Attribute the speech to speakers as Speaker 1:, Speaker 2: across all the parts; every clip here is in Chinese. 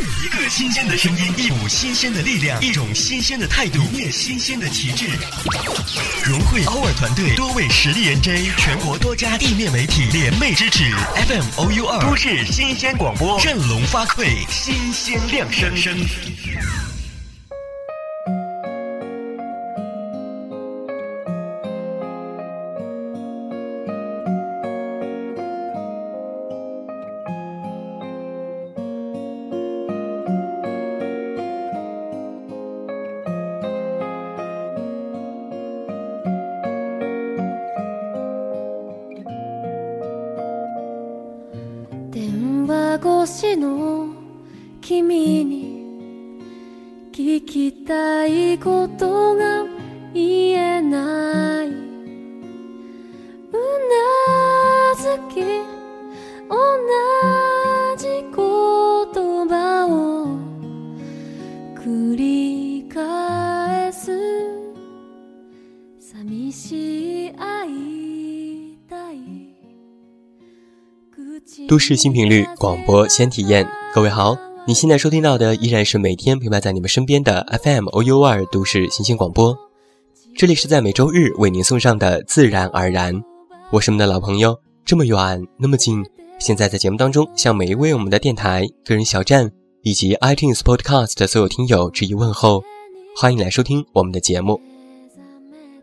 Speaker 1: 一个新鲜的声音，一股新鲜的力量，一种新鲜的态度，一面新鲜的旗帜。融汇 our 团队多位实力 N J，全国多家地面媒体联袂支持，FM OU 二都市新鲜广播，振聋发聩，新鲜亮声声
Speaker 2: しの？
Speaker 3: 都市新频率广播先体验，各位好，你现在收听到的依然是每天陪伴在你们身边的 FM OU 二都市新鲜广播，这里是在每周日为您送上的自然而然，我是我们的老朋友，这么远那么近，现在在节目当中向每一位我们的电台、个人小站以及 iTunes Podcast 的所有听友致以问候，欢迎来收听我们的节目。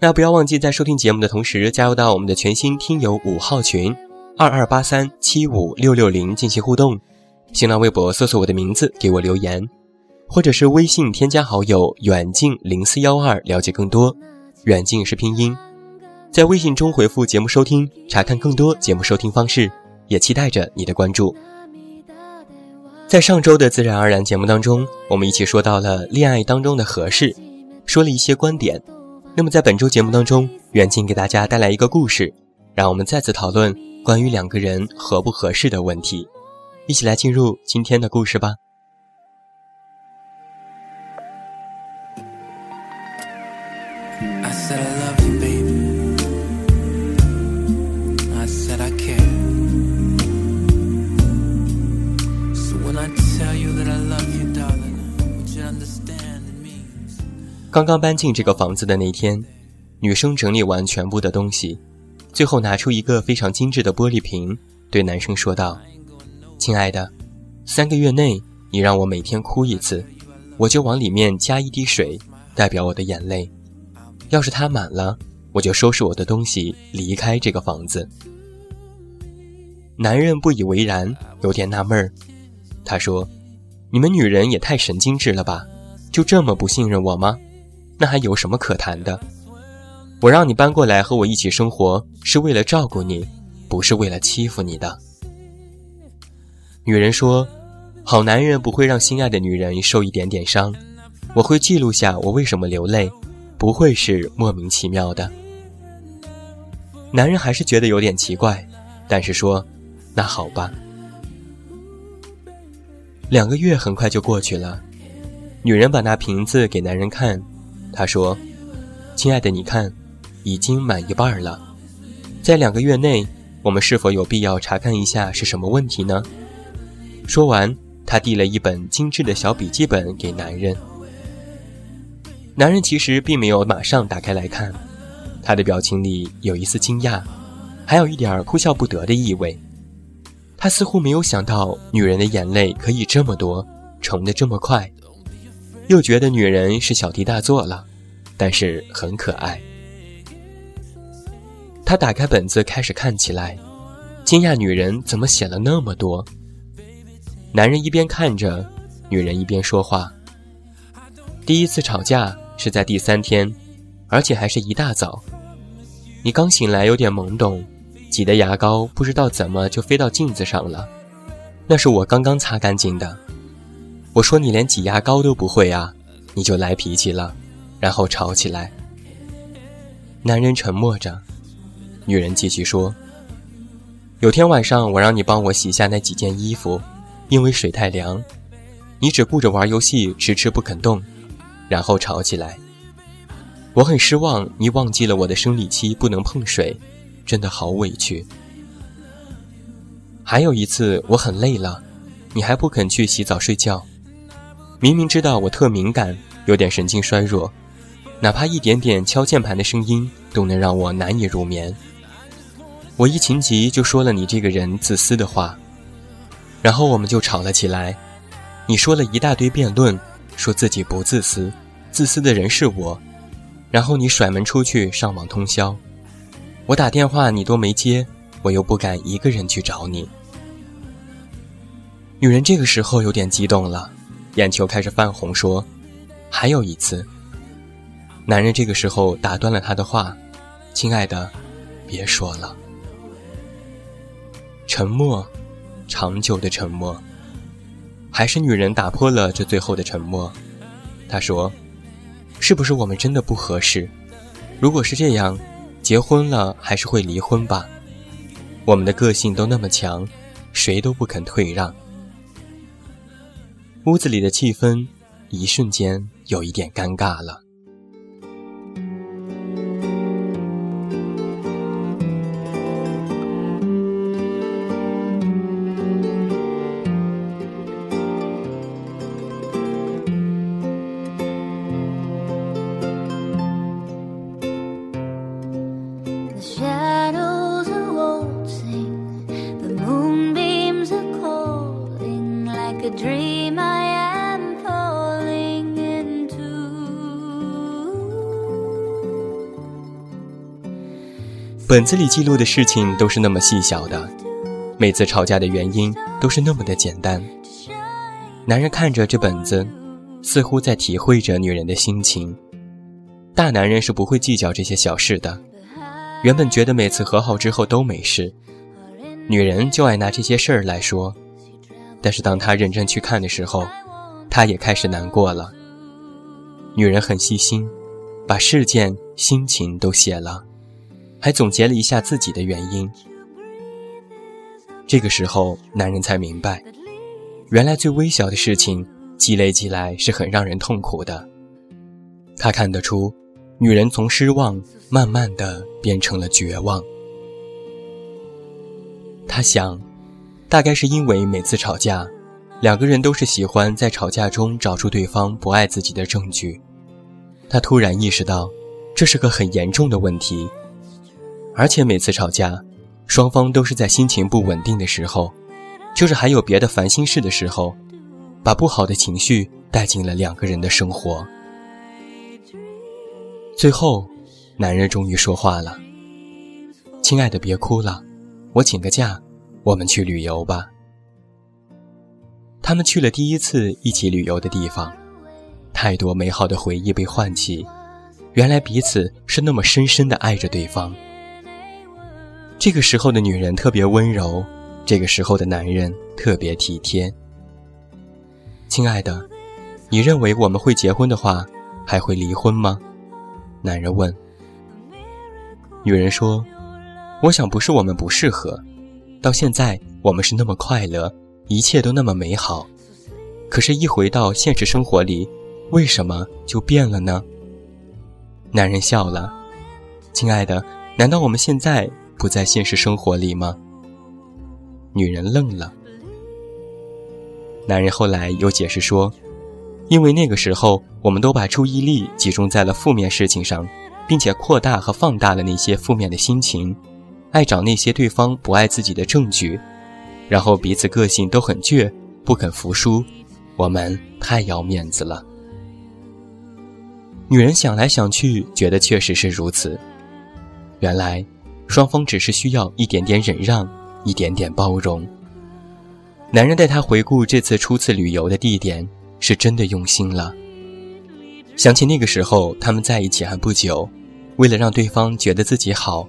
Speaker 3: 那不要忘记在收听节目的同时加入到我们的全新听友五号群。二二八三七五六六零进行互动，新浪微博搜索我的名字给我留言，或者是微信添加好友远近零四幺二了解更多。远近是拼音，在微信中回复节目收听，查看更多节目收听方式，也期待着你的关注。在上周的自然而然节目当中，我们一起说到了恋爱当中的合适，说了一些观点。那么在本周节目当中，远近给大家带来一个故事，让我们再次讨论。关于两个人合不合适的问题，一起来进入今天的故事吧。刚刚搬进这个房子的那天，女生整理完全部的东西。最后拿出一个非常精致的玻璃瓶，对男生说道：“亲爱的，三个月内你让我每天哭一次，我就往里面加一滴水，代表我的眼泪。要是它满了，我就收拾我的东西离开这个房子。”男人不以为然，有点纳闷儿。他说：“你们女人也太神经质了吧？就这么不信任我吗？那还有什么可谈的？”我让你搬过来和我一起生活，是为了照顾你，不是为了欺负你的。女人说：“好男人不会让心爱的女人受一点点伤，我会记录下我为什么流泪，不会是莫名其妙的。”男人还是觉得有点奇怪，但是说：“那好吧。”两个月很快就过去了，女人把那瓶子给男人看，她说：“亲爱的，你看。”已经满一半了，在两个月内，我们是否有必要查看一下是什么问题呢？说完，他递了一本精致的小笔记本给男人。男人其实并没有马上打开来看，他的表情里有一丝惊讶，还有一点哭笑不得的意味。他似乎没有想到女人的眼泪可以这么多，冲得这么快，又觉得女人是小题大做了，但是很可爱。他打开本子开始看起来，惊讶女人怎么写了那么多。男人一边看着，女人一边说话。第一次吵架是在第三天，而且还是一大早。你刚醒来有点懵懂，挤的牙膏不知道怎么就飞到镜子上了，那是我刚刚擦干净的。我说你连挤牙膏都不会啊，你就来脾气了，然后吵起来。男人沉默着。女人继续说：“有天晚上，我让你帮我洗下那几件衣服，因为水太凉，你只顾着玩游戏，迟迟不肯动，然后吵起来。我很失望，你忘记了我的生理期不能碰水，真的好委屈。还有一次，我很累了，你还不肯去洗澡睡觉，明明知道我特敏感，有点神经衰弱，哪怕一点点敲键盘的声音都能让我难以入眠。我一情急就说了你这个人自私的话，然后我们就吵了起来。你说了一大堆辩论，说自己不自私，自私的人是我。然后你甩门出去上网通宵，我打电话你都没接，我又不敢一个人去找你。女人这个时候有点激动了，眼球开始泛红，说：“还有一次。”男人这个时候打断了她的话：“亲爱的，别说了。”沉默，长久的沉默。还是女人打破了这最后的沉默。她说：“是不是我们真的不合适？如果是这样，结婚了还是会离婚吧？我们的个性都那么强，谁都不肯退让。”屋子里的气氛一瞬间有一点尴尬了。本子里记录的事情都是那么细小的，每次吵架的原因都是那么的简单。男人看着这本子，似乎在体会着女人的心情。大男人是不会计较这些小事的。原本觉得每次和好之后都没事，女人就爱拿这些事儿来说。但是当他认真去看的时候，他也开始难过了。女人很细心，把事件、心情都写了。还总结了一下自己的原因。这个时候，男人才明白，原来最微小的事情积累起来是很让人痛苦的。他看得出，女人从失望慢慢的变成了绝望。他想，大概是因为每次吵架，两个人都是喜欢在吵架中找出对方不爱自己的证据。他突然意识到，这是个很严重的问题。而且每次吵架，双方都是在心情不稳定的时候，就是还有别的烦心事的时候，把不好的情绪带进了两个人的生活。最后，男人终于说话了：“亲爱的，别哭了，我请个假，我们去旅游吧。”他们去了第一次一起旅游的地方，太多美好的回忆被唤起，原来彼此是那么深深的爱着对方。这个时候的女人特别温柔，这个时候的男人特别体贴。亲爱的，你认为我们会结婚的话，还会离婚吗？男人问。女人说：“我想不是我们不适合，到现在我们是那么快乐，一切都那么美好，可是，一回到现实生活里，为什么就变了呢？”男人笑了：“亲爱的，难道我们现在？”不在现实生活里吗？女人愣了。男人后来又解释说：“因为那个时候，我们都把注意力集中在了负面事情上，并且扩大和放大了那些负面的心情，爱找那些对方不爱自己的证据，然后彼此个性都很倔，不肯服输。我们太要面子了。”女人想来想去，觉得确实是如此。原来。双方只是需要一点点忍让，一点点包容。男人带她回顾这次初次旅游的地点，是真的用心了。想起那个时候他们在一起还不久，为了让对方觉得自己好，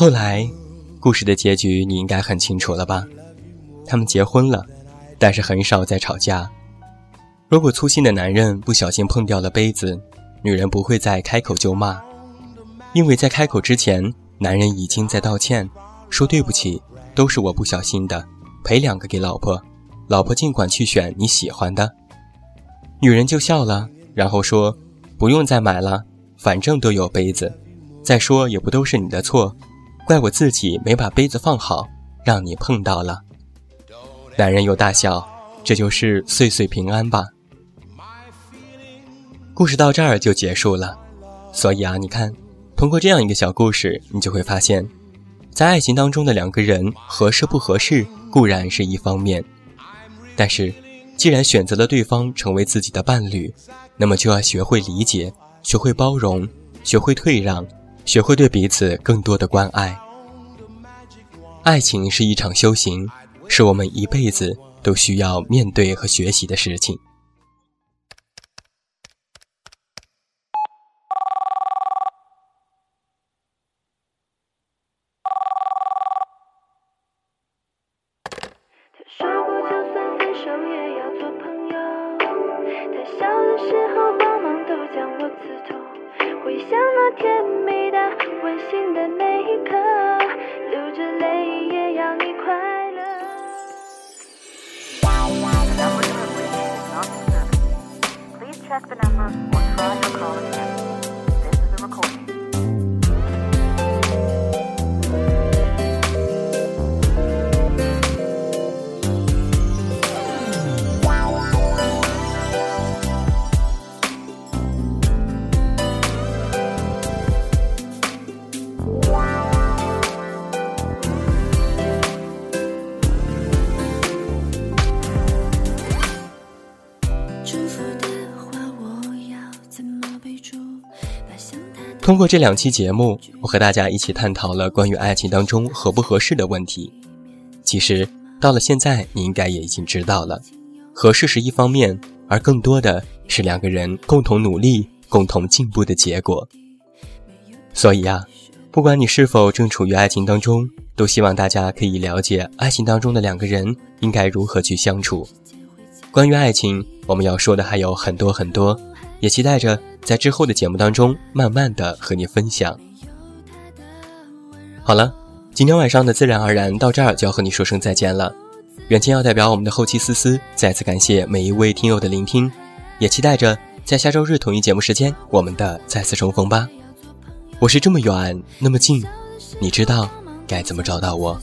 Speaker 3: 后来，故事的结局你应该很清楚了吧？他们结婚了，
Speaker 4: 但是很少再吵架。如果粗心的男人不小心碰掉了杯子，女人不会再开口就骂，因为在开口之前，男人已经在道歉，说对不起，都是我不小心的，赔两个给老婆，老婆尽管去选你喜欢的。女人就笑了，然后说：“不用再买了，反正都有杯子，再说也不都是你的错，怪我自己没把杯子放好，让你碰到了。”男人又大笑，这就是岁岁平安吧。故事到这儿就结束了，所以啊，你看，通过这样一个小故事，你就会发现，在爱情当中的两个人合适不合适固然是一方面，但是既然选择了对方成为自己的伴侣，那么就要学会理解，学会包容，学会退让，学会对彼此更多的关爱。爱情是一场修行，是我们一辈子都需要面对和学习的事情。心的每一刻流着泪也要你快乐
Speaker 5: please check the number or try your colleagues
Speaker 4: 通过这两期节目，我和大家一起探讨了关于爱情当中合不合适的问题。其实到了现在，你应该也已经知道了，合适是一方面，而更多的是两个人共同努力、共同进步的结果。所以啊，不管你是否正处于爱情当中，都希望大家可以了解爱情当中的两个人应该如何去相处。关于爱情，我们要说的还有很多很多。也期待着在之后的节目当中，慢慢的和你分享。好了，今天晚上的自然而然到这儿就要和你说声再见了。远近要代表我们的后期思思，再次感谢每一位听友的聆听，也期待着在下周日同一节目时间，我们的再次重逢吧。我是这么远那么近，你知道该怎么找到我？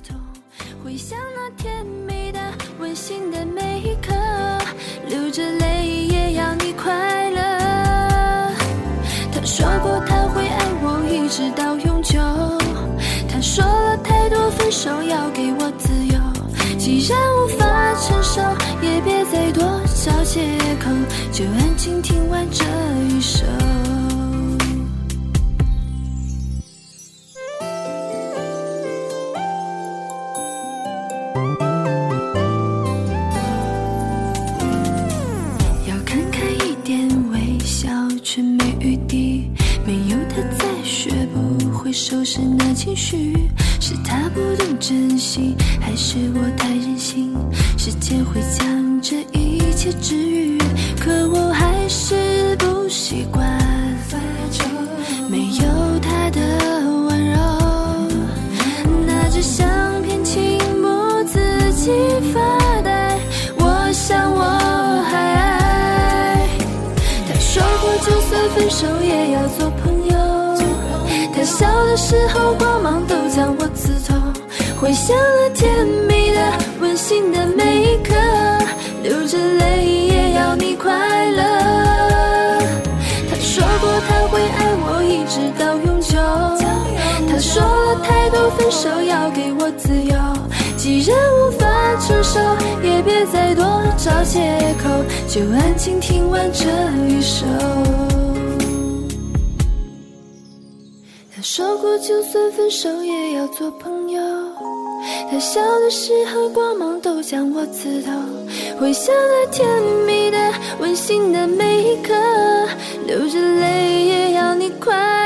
Speaker 4: 借口，就安静听完这一首。的治愈，可我还是不习惯没有他的温柔。拿着相片轻默自己发呆，我想我还爱。他说过，就算分手也要做朋友。他笑的时候，光芒都将我刺痛。回想了甜蜜的、温馨的每一刻，找借口，就安静听完这一首。他说过，就算分手也要做朋友。他笑的时候，光芒都将我刺透。回想那甜蜜的、温馨的每一刻，流着泪也要你快。